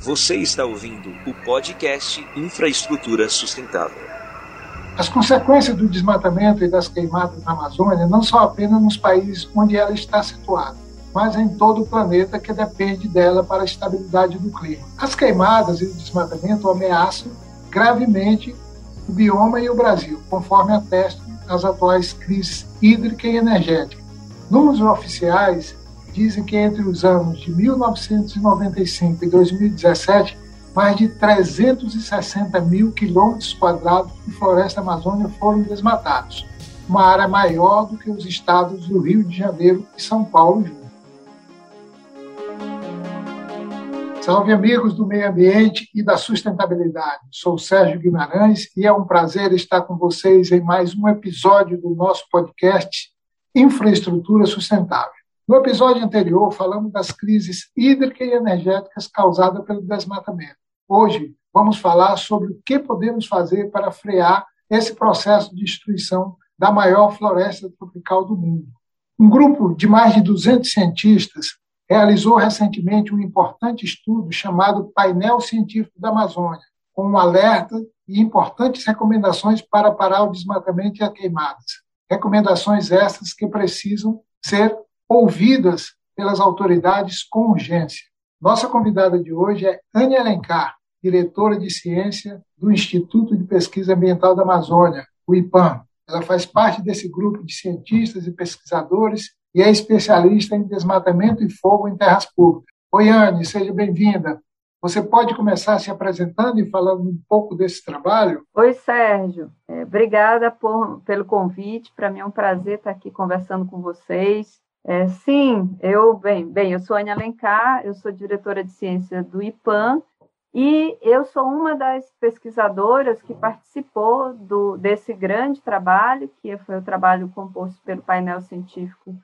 Você está ouvindo o podcast Infraestrutura Sustentável. As consequências do desmatamento e das queimadas na Amazônia não são apenas nos países onde ela está situada, mas em todo o planeta que depende dela para a estabilidade do clima. As queimadas e o desmatamento ameaçam gravemente o bioma e o Brasil, conforme atestam as atuais crises hídrica e energética. Números oficiais dizem que entre os anos de 1995 e 2017, mais de 360 mil quilômetros quadrados de floresta amazônica foram desmatados, uma área maior do que os estados do Rio de Janeiro e São Paulo juntos. Salve amigos do meio ambiente e da sustentabilidade. Sou Sérgio Guimarães e é um prazer estar com vocês em mais um episódio do nosso podcast Infraestrutura Sustentável. No episódio anterior, falamos das crises hídricas e energéticas causadas pelo desmatamento. Hoje, vamos falar sobre o que podemos fazer para frear esse processo de destruição da maior floresta tropical do mundo. Um grupo de mais de 200 cientistas realizou recentemente um importante estudo chamado Painel Científico da Amazônia, com um alerta e importantes recomendações para parar o desmatamento e as queimadas. Recomendações essas que precisam ser ouvidas pelas autoridades com urgência. Nossa convidada de hoje é Ania Alencar, diretora de ciência do Instituto de Pesquisa Ambiental da Amazônia, o IPAM. Ela faz parte desse grupo de cientistas e pesquisadores e é especialista em desmatamento e fogo em terras públicas. Oi, Anne, seja bem-vinda. Você pode começar se apresentando e falando um pouco desse trabalho? Oi, Sérgio. É, obrigada por, pelo convite. Para mim é um prazer estar aqui conversando com vocês. É, sim, eu bem, bem, eu sou Ana Alencar, eu sou diretora de ciência do IPAM e eu sou uma das pesquisadoras que participou do, desse grande trabalho, que foi o trabalho composto pelo painel científico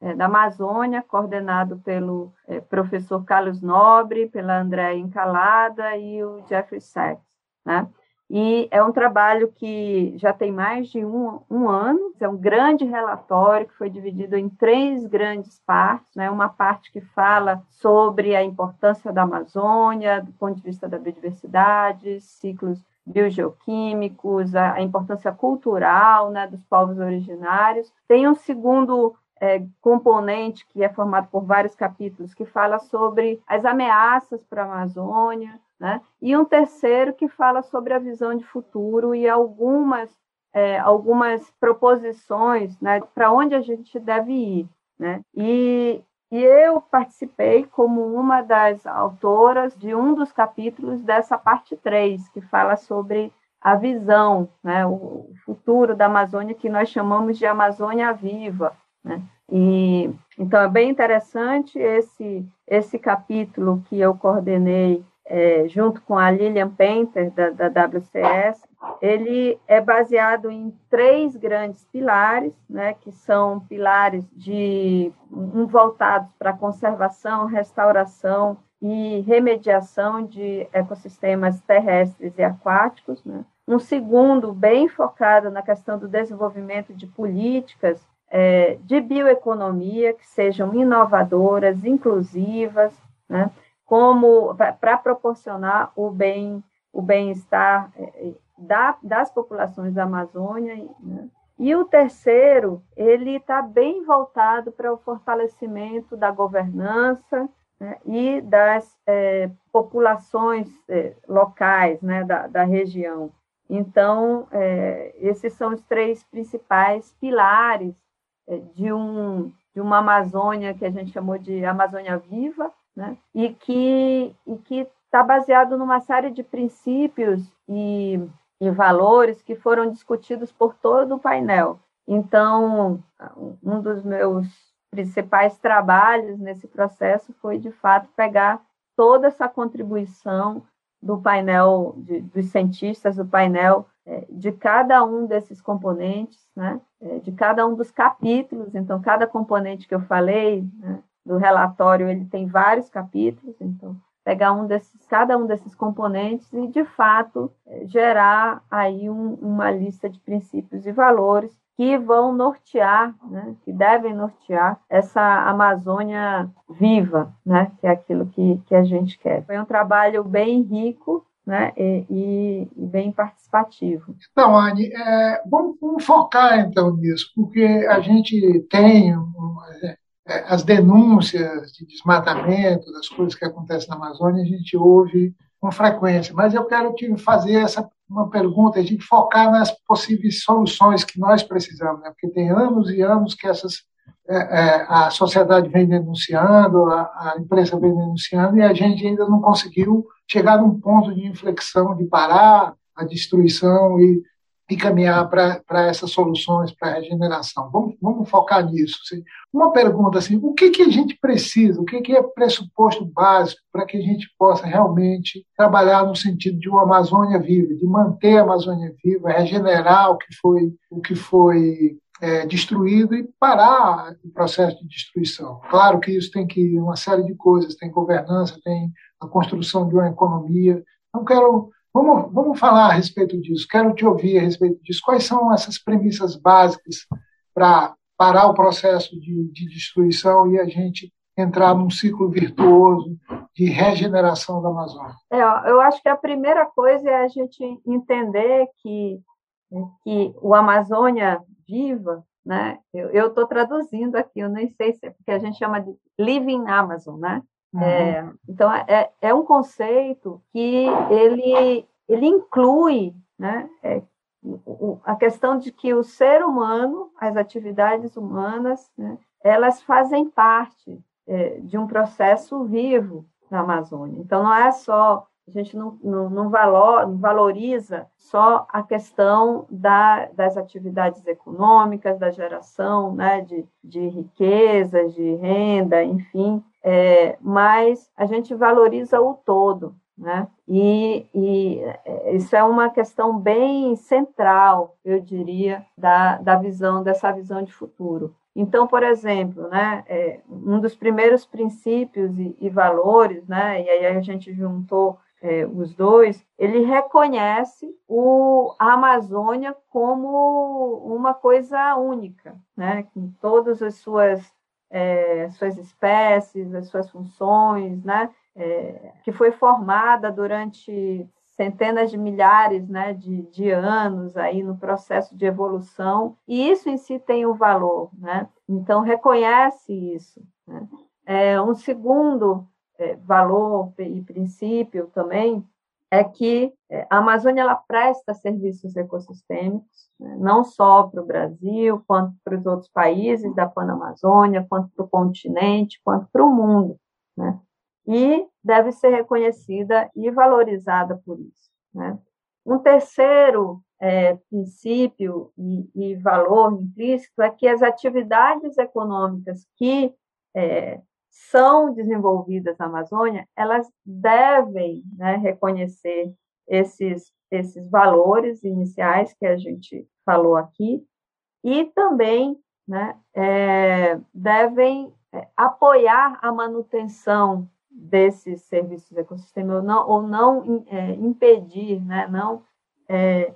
é, da Amazônia, coordenado pelo é, professor Carlos Nobre, pela Andréa Encalada e o Jeffrey Sachs, né? E é um trabalho que já tem mais de um, um, ano, é um grande relatório que foi dividido em três grandes partes, né? uma parte que fala sobre a importância da Amazônia, do ponto de vista da biodiversidade, ciclos biogeoquímicos, a, a importância cultural né, dos povos originários. Tem um segundo é, componente que é formado por vários capítulos que fala sobre as ameaças para a Amazônia, né? E um terceiro que fala sobre a visão de futuro e algumas, é, algumas proposições né, para onde a gente deve ir. Né? E, e eu participei como uma das autoras de um dos capítulos dessa parte 3, que fala sobre a visão, né, o futuro da Amazônia, que nós chamamos de Amazônia Viva. Né? E, então, é bem interessante esse, esse capítulo que eu coordenei é, junto com a Lilian Painter, da, da, WCS, ele é baseado em três grandes pilares, né, que são pilares de um voltados para conservação, restauração e remediação de ecossistemas terrestres e aquáticos, né? um segundo bem focado na questão do desenvolvimento de políticas é, de bioeconomia que sejam inovadoras, inclusivas, né? Como para proporcionar o bem o bem-estar é, é, da, das populações da Amazônia. Né? E o terceiro, ele está bem voltado para o fortalecimento da governança né? e das é, populações é, locais né? da, da região. Então, é, esses são os três principais pilares de, um, de uma Amazônia que a gente chamou de Amazônia Viva, né? e que e que está baseado numa série de princípios e, e valores que foram discutidos por todo o painel. Então, um dos meus principais trabalhos nesse processo foi, de fato, pegar toda essa contribuição do painel, de, dos cientistas, do painel é, de cada um desses componentes, né? É, de cada um dos capítulos. Então, cada componente que eu falei, né? Do relatório ele tem vários capítulos, então pegar um desses, cada um desses componentes e de fato gerar aí um, uma lista de princípios e valores que vão nortear, né, que devem nortear essa Amazônia viva, né, que é aquilo que, que a gente quer. Foi um trabalho bem rico né, e, e bem participativo. Então, Anne, é, vamos, vamos, focar então nisso, porque a gente tem é, é, as denúncias de desmatamento, das coisas que acontecem na Amazônia, a gente ouve com frequência, mas eu quero te fazer essa uma pergunta, a gente focar nas possíveis soluções que nós precisamos, né? porque tem anos e anos que essas é, é, a sociedade vem denunciando, a, a imprensa vem denunciando, e a gente ainda não conseguiu chegar num ponto de inflexão, de parar a destruição e e caminhar para essas soluções, para a regeneração. Vamos, vamos focar nisso. Uma pergunta assim, o que, que a gente precisa, o que, que é pressuposto básico para que a gente possa realmente trabalhar no sentido de uma Amazônia viva, de manter a Amazônia viva, regenerar o que foi, o que foi é, destruído e parar o processo de destruição. Claro que isso tem que uma série de coisas, tem governança, tem a construção de uma economia. Não quero Vamos, vamos falar a respeito disso. Quero te ouvir a respeito disso. Quais são essas premissas básicas para parar o processo de, de destruição e a gente entrar num ciclo virtuoso de regeneração da Amazônia? É, eu acho que a primeira coisa é a gente entender que, que o Amazônia viva, né? Eu estou traduzindo aqui, eu nem sei se é porque a gente chama de Living Amazon, né? Uhum. É, então, é, é, um conceito que ele, ele inclui né, é, a questão de que o ser humano, as atividades humanas, né, elas fazem parte é, de um processo vivo na Amazônia. Então, não é só a gente não, não, não, valor, não valoriza só a questão da, das atividades econômicas, da geração né, de, de riquezas, de renda, enfim, é, mas a gente valoriza o todo. Né? E, e, é, isso é uma questão bem central, eu diria, da, da visão, dessa visão de futuro. Então, por exemplo, né, é, um dos primeiros princípios e, e, valores, né, e aí a gente juntou é, os dois, ele reconhece o, a Amazônia como uma coisa única, né, com todas as suas, é, suas espécies, as suas funções, né, é, que foi formada durante centenas de milhares né, de, de anos aí no processo de evolução, e isso em si tem um valor, né? Então, reconhece isso. Né? É, um segundo é, valor e princípio também é que é, a Amazônia ela presta serviços ecossistêmicos, né, não só para o Brasil, quanto para os outros países da Panamazônia, quanto para o continente, quanto para o mundo, né? E deve ser reconhecida e valorizada por isso. Né? Um terceiro é, princípio e, e, valor implícito é que as atividades econômicas que é, são desenvolvidas na Amazônia, elas devem né, reconhecer esses, esses valores iniciais que a gente falou aqui e também né, é, devem é, apoiar a manutenção desses serviços do ecossistema ou não, ou não é, impedir, né, não é,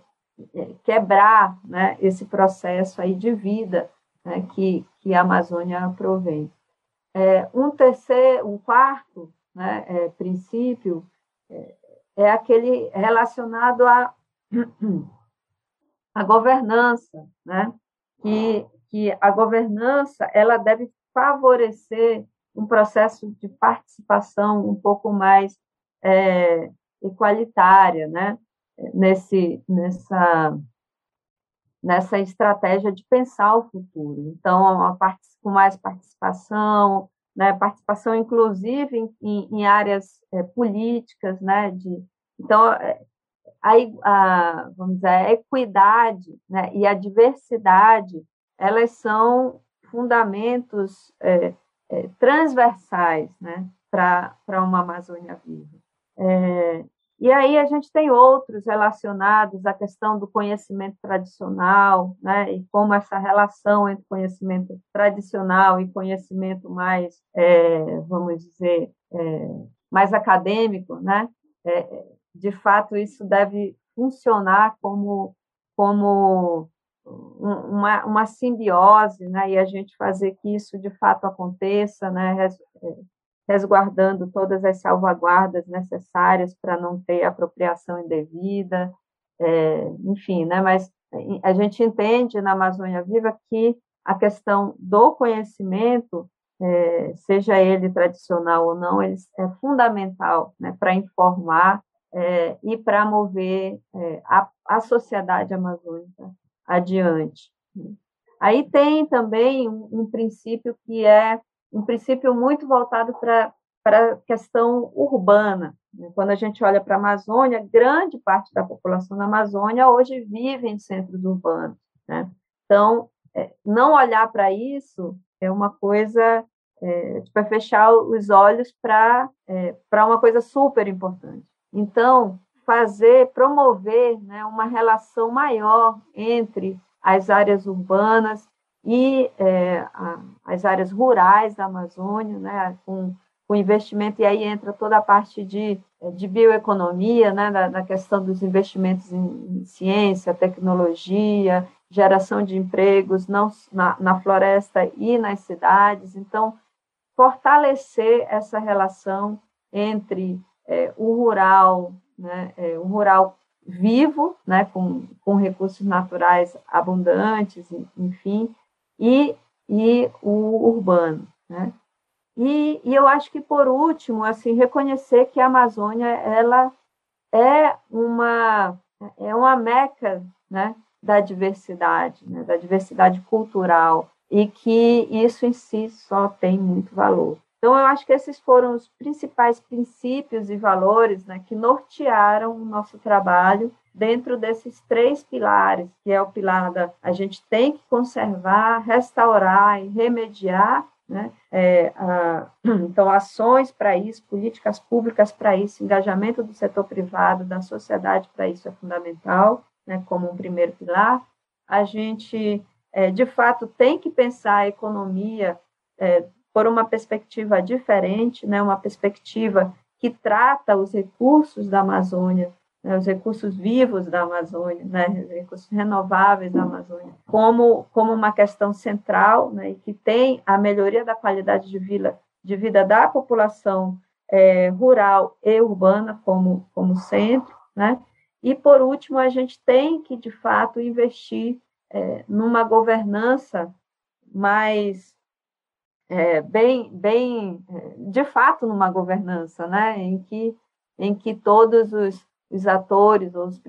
é, quebrar né, esse processo aí de vida né, que, que a Amazônia provém. É, um terceiro, um quarto né, é, princípio é, é, aquele relacionado à a, a governança, né? que, que a governança ela deve favorecer um processo de participação um pouco mais é, igualitária, né? Nesse, nessa, nessa estratégia de pensar o futuro. Então, com mais participação, né, participação inclusive em, em áreas é, políticas, né, de, então é, a, a, vamos dizer, a equidade né, e a diversidade, elas são fundamentos é, é transversais né, para uma Amazônia viva. É, e aí a gente tem outros relacionados à questão do conhecimento tradicional, né, e como essa relação entre conhecimento tradicional e conhecimento mais, é, vamos dizer, é, mais acadêmico, né, é, de fato isso deve funcionar como, como uma, uma simbiose, né, e a gente fazer que isso de fato aconteça, né, é, resguardando todas as salvaguardas necessárias para não ter apropriação indevida, é, enfim, né, mas a gente entende na Amazônia Viva que a questão do conhecimento, é, seja ele tradicional ou não, ele é fundamental né, para informar é, e para mover é, a, a sociedade amazônica adiante. Aí tem também um, um princípio que é um princípio muito voltado para a questão urbana. Né? Quando a gente olha para a Amazônia, grande parte da população da Amazônia hoje vive em centros urbanos. Né? Então, é, não olhar para isso é uma coisa, é, tipo, é fechar os olhos para é, uma coisa super importante. Então, fazer, promover né, uma relação maior entre as áreas urbanas e é, a, as áreas rurais da Amazônia, né, com, com investimento, e aí entra toda a parte de, de bioeconomia, né, na, na questão dos investimentos em, em, ciência, tecnologia, geração de empregos não, na, na floresta e nas cidades. Então, fortalecer essa relação entre é, o rural, né, é, o rural vivo, né, com, com recursos naturais abundantes, enfim, e, e o urbano, né? E, e eu acho que por último, assim, reconhecer que a Amazônia ela é uma é uma meca, né, da diversidade, né, da diversidade cultural e que isso em si só tem muito valor. Então, eu acho que esses foram os principais princípios e valores né, que nortearam o nosso trabalho dentro desses três pilares, que é o pilar da a gente tem que conservar, restaurar e remediar, né? É, a, então, ações para isso, políticas públicas para isso, engajamento do setor privado, da sociedade para isso é fundamental, né, como um primeiro pilar. A gente, é, de fato, tem que pensar a economia é, por uma perspectiva diferente, né, uma perspectiva que trata os recursos da Amazônia, né, os recursos vivos da Amazônia, né, os recursos renováveis da Amazônia, como, como uma questão central, né, e que tem a melhoria da qualidade de vida, de vida da população é, rural e urbana como, como centro, né, e, por último, a gente tem que, de fato, investir é, numa governança mais é, bem, bem, é, de fato, numa governança, né, em que, em que todos os, os atores, os,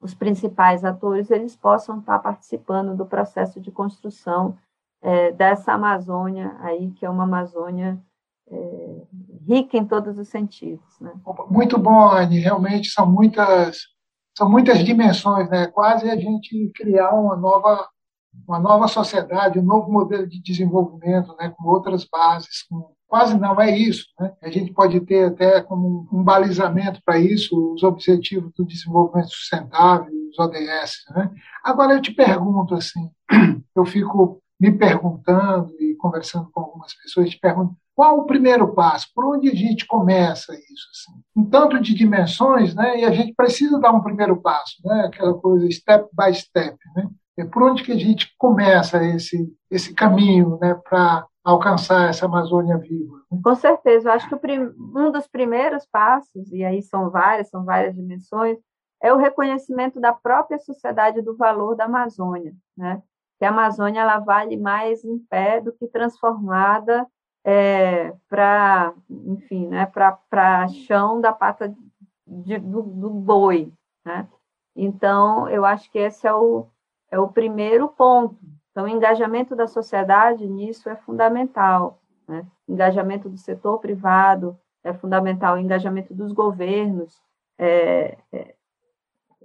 os principais atores, eles possam estar participando do processo de construção é, dessa Amazônia aí, que é uma Amazônia é, rica em todos os sentidos. Né? Muito bom, Anne. Realmente são muitas, são muitas dimensões, né? Quase a gente criar uma nova uma nova sociedade, um novo modelo de desenvolvimento, né, com outras bases, com, quase não é isso. Né? A gente pode ter até como um balizamento para isso os Objetivos do Desenvolvimento Sustentável, os ODS. Né? Agora eu te pergunto assim, eu fico me perguntando e conversando com algumas pessoas, te pergunto qual o primeiro passo? Por onde a gente começa isso? Assim? Um tanto de dimensões, né? E a gente precisa dar um primeiro passo, né? Aquela coisa step by step, né? É por onde que a gente começa esse, esse caminho né, para alcançar essa Amazônia viva? Com certeza, eu acho que um dos primeiros passos, e aí são várias, são várias dimensões, é o reconhecimento da própria sociedade do valor da Amazônia, né? Que a Amazônia ela vale mais em pé do que transformada é, para, enfim, né, para chão da pata de, do, do boi, né? Então, eu acho que esse é o, é o primeiro ponto. Então, o engajamento da sociedade nisso é fundamental. Né? Engajamento do setor privado é fundamental, o engajamento dos governos, é, é,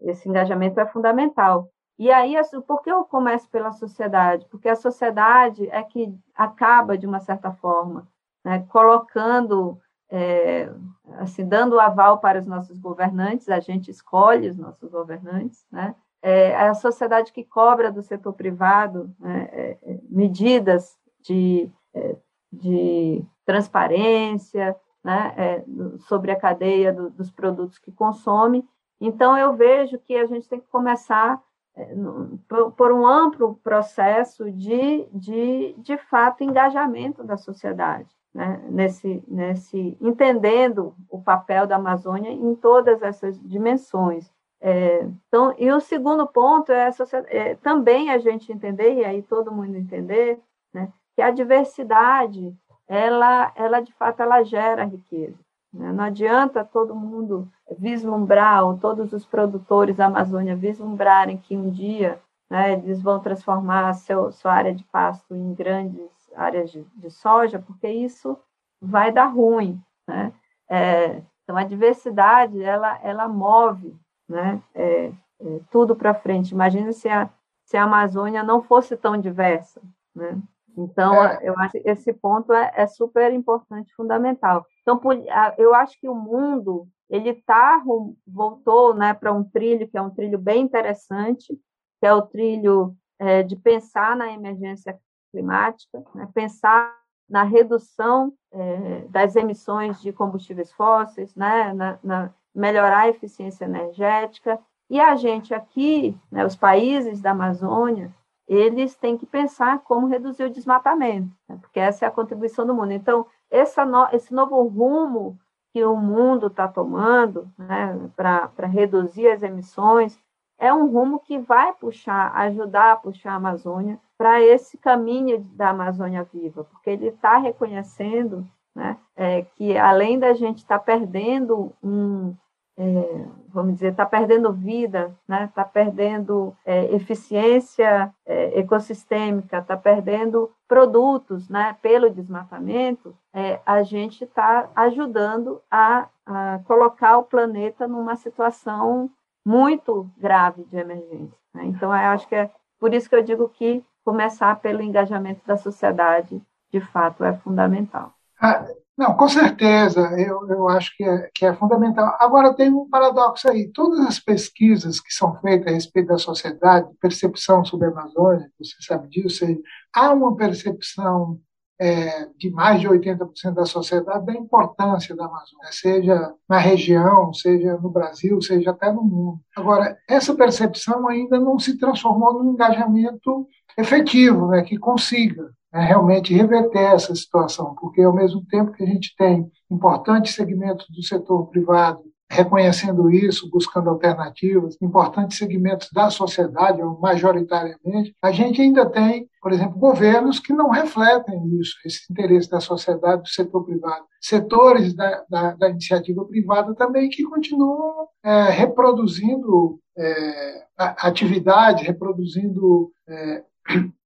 esse engajamento é fundamental. E aí, por que eu começo pela sociedade? Porque a sociedade é que acaba, de uma certa forma, né, colocando, é, assim, dando aval para os nossos governantes, a gente escolhe os nossos governantes, né? É a sociedade que cobra do setor privado né, é, é, medidas de, é, de transparência né, sobre a cadeia do, dos produtos que consome. Então, eu vejo que a gente tem que começar por, por, um amplo processo de, de, de fato, engajamento da sociedade, né? nesse, nesse, entendendo o papel da Amazônia em todas essas dimensões. É, então, e o segundo ponto é, é, também a gente entender, e aí todo mundo entender, né, que a diversidade, ela, ela de fato, ela gera riqueza. Né? Não adianta todo mundo vislumbrar, ou todos os produtores da Amazônia vislumbrarem que um dia né, eles vão transformar seu, sua área de pasto em grandes áreas de, de soja, porque isso vai dar ruim. Né? É, então, a diversidade, ela, ela move né, é, é, tudo para frente. Imagina se a, se a Amazônia não fosse tão diversa. Né? Então, é. eu acho que esse ponto é, é super importante, fundamental. Então, eu acho que o mundo ele tá, voltou né, para um trilho que é um trilho bem interessante, que é o trilho é, de pensar na emergência climática, né, pensar na redução é, das emissões de combustíveis fósseis, né, na, na, melhorar a eficiência energética. E a gente aqui, né, os países da Amazônia, eles têm que pensar como reduzir o desmatamento, né, porque essa é a contribuição do mundo. Então, no, esse novo rumo que o mundo está tomando né, para reduzir as emissões é um rumo que vai puxar, ajudar a puxar a Amazônia para esse caminho da Amazônia viva, porque ele está reconhecendo né, é, que além da gente estar tá perdendo um, é, vamos dizer, está perdendo vida, está né? Tá perdendo é, eficiência é, ecossistêmica, está perdendo produtos né? pelo desmatamento, é, a gente está ajudando a, a, colocar o planeta numa situação muito grave de emergência. Né? Então, eu acho que é por isso que eu digo que começar pelo engajamento da sociedade, de fato, é fundamental. Ah, não, com certeza, eu, eu acho que é, que é fundamental. Agora, tem um paradoxo aí: todas as pesquisas que são feitas a respeito da sociedade, percepção sobre a Amazônia, você sabe disso, há uma percepção é, de mais de 80% da sociedade da importância da Amazônia, seja na região, seja no Brasil, seja até no mundo. Agora, essa percepção ainda não se transformou num engajamento efetivo, né, que consiga né, realmente reverter essa situação, porque ao mesmo tempo que a gente tem importantes segmentos do setor privado reconhecendo isso, buscando alternativas, importantes segmentos da sociedade, majoritariamente, a gente ainda tem, por exemplo, governos que não refletem isso, esse interesse da sociedade, do setor privado. Setores da, da, da iniciativa privada também que continuam é, reproduzindo é, atividades, reproduzindo é,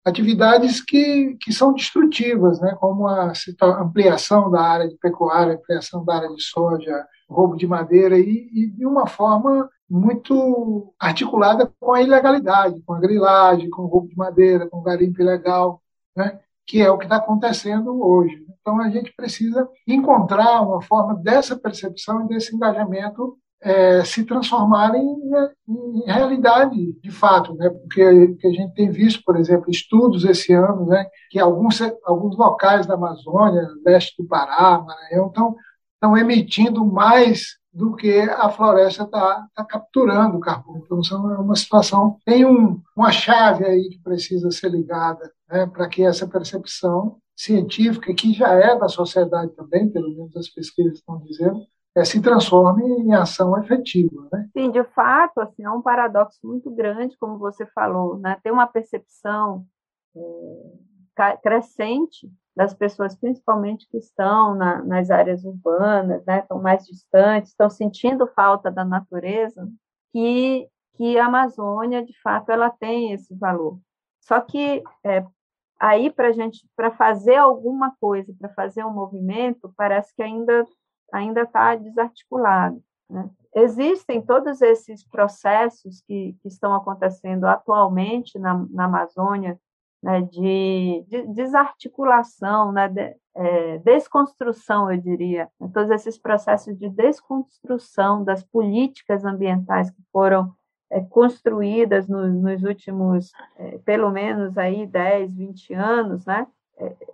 atividades que, que são destrutivas, né, como a ampliação da área de pecuária, ampliação da área de soja, roubo de madeira, e, e de uma forma muito articulada com a ilegalidade, com a grilagem, com o roubo de madeira, com o garimpo ilegal, né, que é o que está acontecendo hoje. Então, a gente precisa encontrar uma forma dessa percepção e desse engajamento é, se transformarem em, em, realidade de fato, né? porque que a gente tem visto, por exemplo, estudos esse ano, né? que alguns, alguns locais da Amazônia, leste do Pará, Maranhão, estão, estão emitindo mais do que a floresta está tá capturando carbono. Então, é uma situação, tem um, uma chave aí que precisa ser ligada né? para que essa percepção científica, que já é da sociedade também, pelo menos as pesquisas estão dizendo, é, se transforme em ação efetiva. Né? Sim, de fato, assim, é um paradoxo muito grande, como você falou, né? tem uma percepção é, crescente das pessoas, principalmente que estão na, nas áreas urbanas, né? estão mais distantes, estão sentindo falta da natureza, que, que a Amazônia, de fato, ela tem esse valor. Só que é, aí, para gente, para fazer alguma coisa, para fazer um movimento, parece que ainda ainda está desarticulado. Né? Existem todos esses processos que, que estão acontecendo atualmente na, na Amazônia, né, de, de, desarticulação, né, de, é, desconstrução, eu diria, né, todos esses processos de desconstrução das políticas ambientais que foram é, construídas no, nos últimos, é, pelo menos aí 10, 20 anos, né,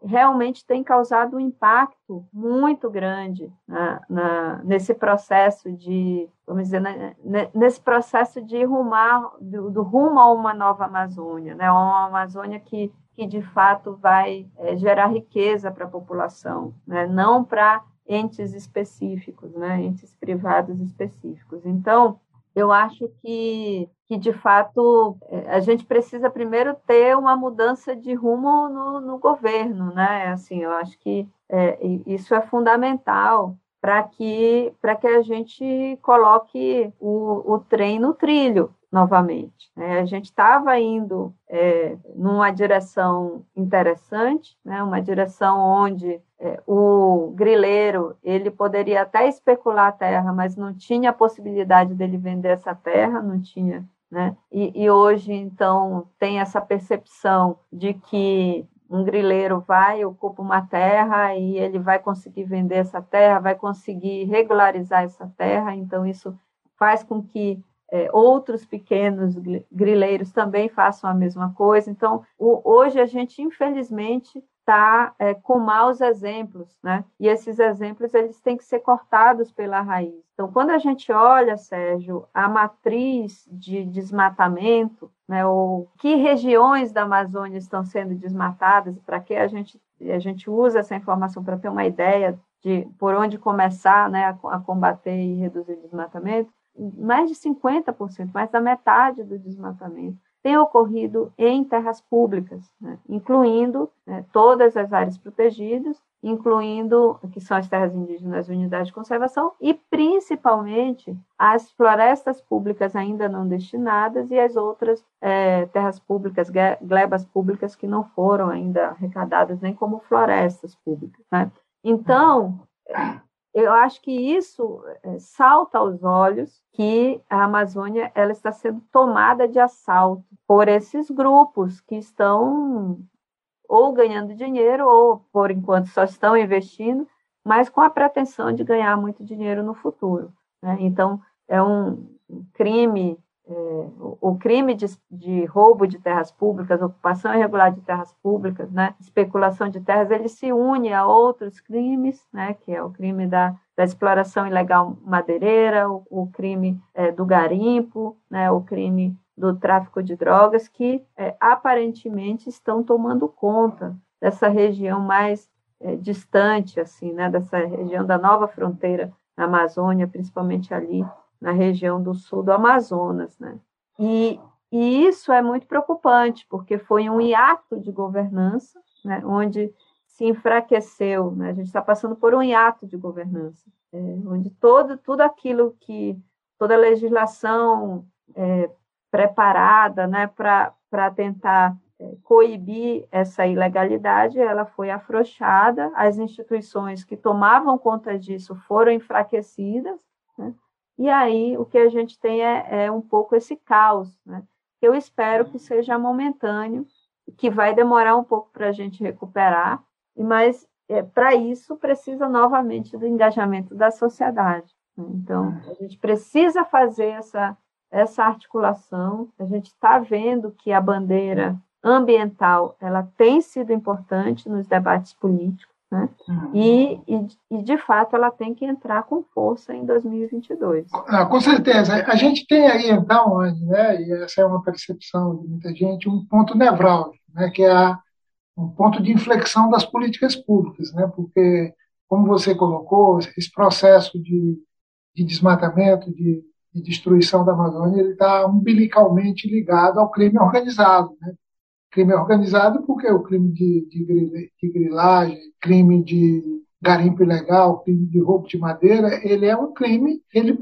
realmente tem causado um impacto muito grande na, na, nesse processo de, vamos dizer, né, nesse processo de rumar, do, do, rumo a uma nova Amazônia, né, uma Amazônia que, que de fato vai é, gerar riqueza para a população, né, não para entes específicos, né, entes privados específicos. Então, eu acho que, que, de fato, é, a gente precisa primeiro ter uma mudança de rumo no, no governo, né? Assim, eu acho que é, isso é fundamental para que, que a gente coloque o, o trem no trilho novamente. Né? A gente estava indo é, numa direção interessante, né? uma direção onde é, o grileiro ele poderia até especular a terra, mas não tinha a possibilidade dele vender essa terra, não tinha. Né? E, e hoje, então, tem essa percepção de que um grileiro vai, ocupa uma terra e ele vai conseguir vender essa terra, vai conseguir regularizar essa terra, então isso faz com que é, outros pequenos grileiros também façam a mesma coisa. Então, o, hoje a gente, infelizmente, está é, com maus exemplos, né? E esses exemplos eles têm que ser cortados pela raiz. Então, quando a gente olha, Sérgio, a matriz de desmatamento, né? Ou que regiões da Amazônia estão sendo desmatadas? Para que a gente a gente usa essa informação para ter uma ideia de por onde começar, né? A, a combater e reduzir o desmatamento mais de 50%, mais da metade do desmatamento tem ocorrido em terras públicas, né, incluindo né, todas as áreas protegidas, incluindo que são as terras indígenas, unidades de conservação e principalmente as florestas públicas ainda não destinadas e as outras é, terras públicas, glebas públicas que não foram ainda arrecadadas nem como florestas públicas. Né? Então, eu acho que isso é, salta aos olhos que a Amazônia ela está sendo tomada de assalto por esses grupos que estão ou ganhando dinheiro ou por enquanto só estão investindo, mas com a pretensão de ganhar muito dinheiro no futuro. Né? Então é um crime o crime de, de, roubo de terras públicas, ocupação irregular de terras públicas, né, especulação de terras, ele se une a outros crimes, né, que é o crime da, da exploração ilegal madeireira, o, o crime é, do garimpo, né, o crime do tráfico de drogas, que é, aparentemente estão tomando conta dessa região mais é, distante, assim, né, dessa região da nova fronteira na Amazônia, principalmente ali na região do sul do Amazonas, né? E, e isso é muito preocupante, porque foi um hiato de governança, né, onde se enfraqueceu, né? a gente está passando por um hiato de governança, é, onde todo, tudo aquilo que, toda a legislação é, preparada né, para tentar é, coibir essa ilegalidade, ela foi afrouxada, as instituições que tomavam conta disso foram enfraquecidas, né? E aí o que a gente tem é, é um pouco esse caos, né? Eu espero que seja momentâneo, que vai demorar um pouco para a gente recuperar, mas é, para isso precisa novamente do engajamento da sociedade. Né? Então, a gente precisa fazer essa, essa articulação. A gente está vendo que a bandeira ambiental ela tem sido importante nos debates políticos. Né? Uhum. E, e, e, de fato, ela tem que entrar com força em 2022. Ah, com certeza. A gente tem aí, então, né, e essa é uma percepção de muita gente, um ponto nevrálgico, né, que é a, um ponto de inflexão das políticas públicas, né, porque, como você colocou, esse processo de, de desmatamento, de, de destruição da Amazônia, ele está umbilicalmente ligado ao crime organizado, né? Crime organizado porque o crime de, de, de grilagem, crime de garimpo ilegal, crime de roubo de madeira, ele é um crime, ele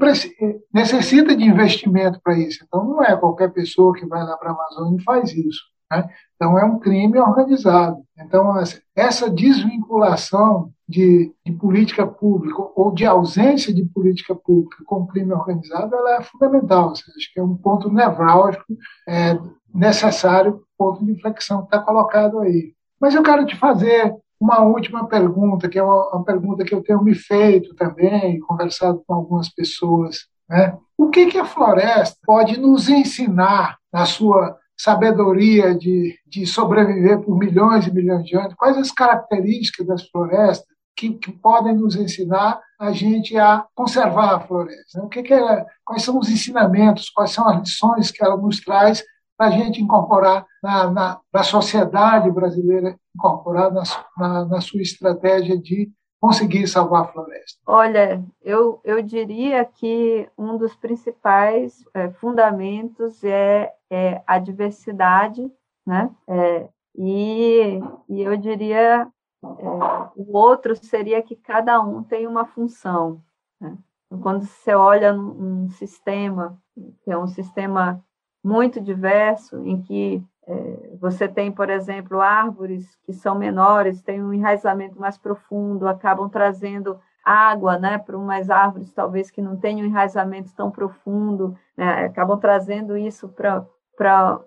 necessita de investimento para isso. Então, não é qualquer pessoa que vai lá para a Amazônia e faz isso. Né? Então, é um crime organizado. Então, essa desvinculação de, de, política pública ou de ausência de política pública com crime organizado, ela é fundamental. Seja, acho que é um ponto nevrálgico é, necessário ponto de inflexão que está colocado aí. Mas eu quero te fazer uma última pergunta, que é uma, uma, pergunta que eu tenho me feito também, conversado com algumas pessoas. Né? O que, que a floresta pode nos ensinar na sua sabedoria de, de sobreviver por milhões e milhões de anos? Quais as características das florestas que, que podem nos ensinar a gente a conservar a floresta? O que, que é, quais são os ensinamentos, quais são as lições que ela nos traz para a gente incorporar na, na, na, sociedade brasileira, incorporar na, na, na sua estratégia de conseguir salvar a floresta? Olha, eu, eu diria que um dos principais é, fundamentos é, é, a diversidade, né? É, e, e eu diria o outro seria que cada um tem uma função. Né? Quando você olha um sistema, que é um sistema muito diverso, em que é, você tem, por exemplo, árvores que são menores, têm um enraizamento mais profundo, acabam trazendo água né, para umas árvores talvez que não tenham um enraizamento tão profundo, né, acabam trazendo isso para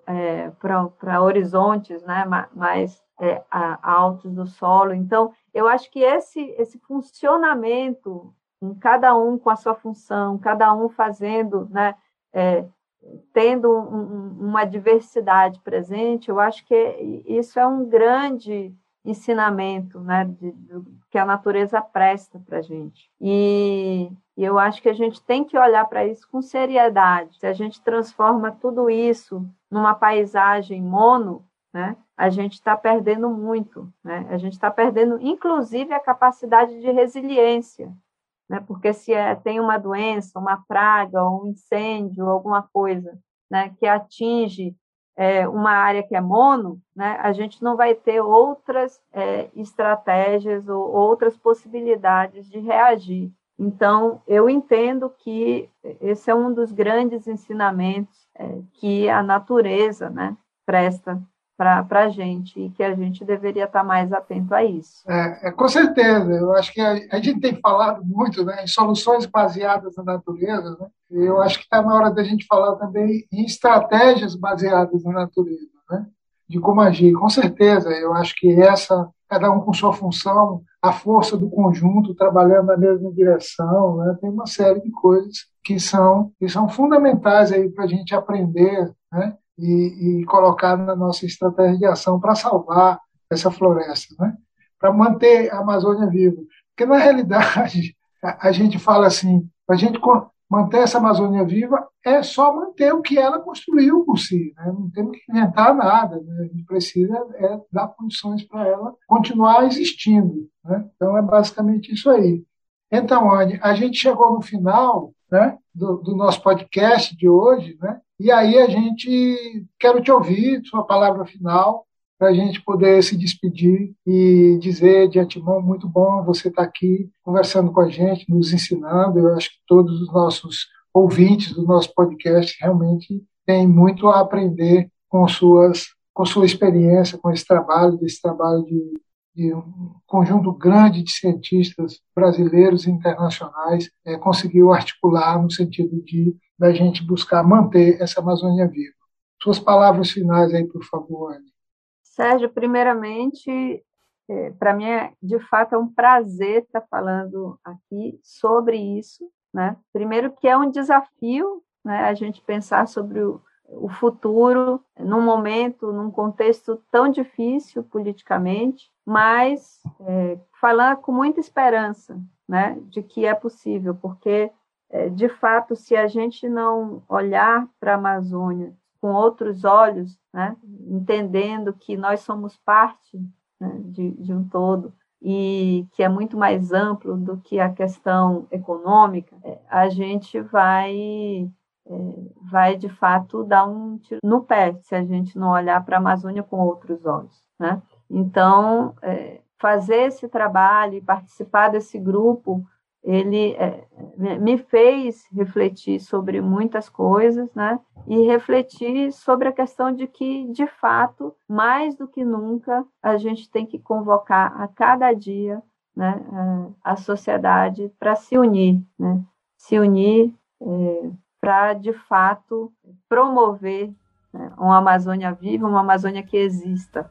é, para horizontes né, mais é, altos do solo. Então, eu acho que esse, esse funcionamento, cada um com a sua função, cada um fazendo, né, é, tendo um, uma diversidade presente, eu acho que isso é um grande ensinamento né, de, de, que a natureza presta para a gente. E, e eu acho que a gente tem que olhar para isso com seriedade. Se a gente transforma tudo isso numa paisagem mono, né, a gente está perdendo muito. Né? A gente está perdendo, inclusive, a capacidade de resiliência né? Porque se é, tem uma doença, uma praga, um incêndio, alguma coisa, né, que atinge é, uma área que é mono, né, a gente não vai ter outras é, estratégias ou outras possibilidades de reagir. Então, eu entendo que esse é um dos grandes ensinamentos é, que a natureza né, presta para a gente e que a gente deveria estar tá mais atento a isso. É, é, com certeza, eu acho que a, a, gente tem falado muito né, em soluções baseadas na natureza, né? eu acho que está na hora da gente falar também em estratégias baseadas na natureza, né? de como agir. Com certeza, eu acho que essa, cada um com sua função, a força do conjunto trabalhando na mesma direção, né? tem uma série de coisas que são, que são fundamentais para a gente aprender né? E, e colocar na nossa estratégia de ação para salvar essa floresta, né? para manter a Amazônia viva. Porque, na realidade, a, a gente fala assim, a gente manter essa Amazônia viva é só manter o que ela construiu por si, né? não temos que inventar nada, né? a gente precisa é dar condições para ela continuar existindo. Né? Então, é basicamente isso aí. Então, Anne, a gente chegou no final né, do, do nosso podcast de hoje, né? E aí a gente quero te ouvir, sua palavra final, para a gente poder se despedir e dizer de antemão muito bom você estar tá aqui conversando com a gente, nos ensinando. Eu acho que todos os nossos ouvintes do nosso podcast realmente têm muito a aprender com suas com sua experiência, com esse trabalho, desse trabalho de, de um conjunto grande de cientistas brasileiros e internacionais é, conseguiu articular no sentido de da gente buscar manter essa Amazônia viva. Suas palavras finais aí, por favor, Anne. Sérgio, primeiramente, é, para mim, é, de fato, é um prazer estar falando aqui sobre isso. Né? Primeiro que é um desafio né, a gente pensar sobre o, o futuro num momento, num contexto tão difícil politicamente, mas é, falando com muita esperança né, de que é possível, porque é, de fato, se a gente não olhar para a Amazônia com outros olhos, né, entendendo que nós somos parte né, de, de, um todo e que é muito mais amplo do que a questão econômica, é, a gente vai vai de fato dar um tiro no pé se a gente não olhar para a Amazônia com outros olhos, né? Então, é, fazer esse trabalho e participar desse grupo ele é, me fez refletir sobre muitas coisas, né? E refletir sobre a questão de que, de fato, mais do que nunca, a gente tem que convocar a cada dia né, a sociedade para se unir, né? Se unir é, para, de fato, promover né, uma Amazônia viva, uma Amazônia que exista.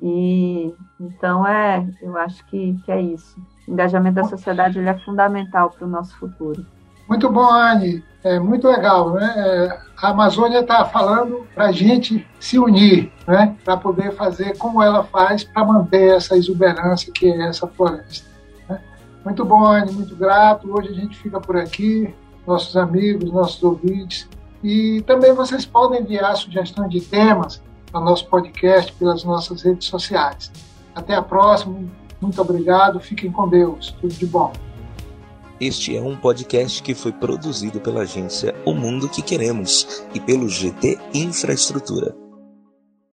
E então é, eu acho que, que é isso. O engajamento da sociedade ele é fundamental para o nosso futuro. Muito bom, Anne. é muito legal, né? É, a Amazônia está falando para a gente se unir, né? Para poder fazer como ela faz para manter essa exuberância que é essa floresta. Né? Muito bom, Anne, muito grato. Hoje a gente fica por aqui, nossos amigos, nossos ouvintes. E também vocês podem enviar sugestões de temas no nosso podcast pelas nossas redes sociais. Até a próxima. Muito obrigado. Fiquem com Deus. Tudo de bom. Este é um podcast que foi produzido pela agência O Mundo que Queremos e pelo GT Infraestrutura.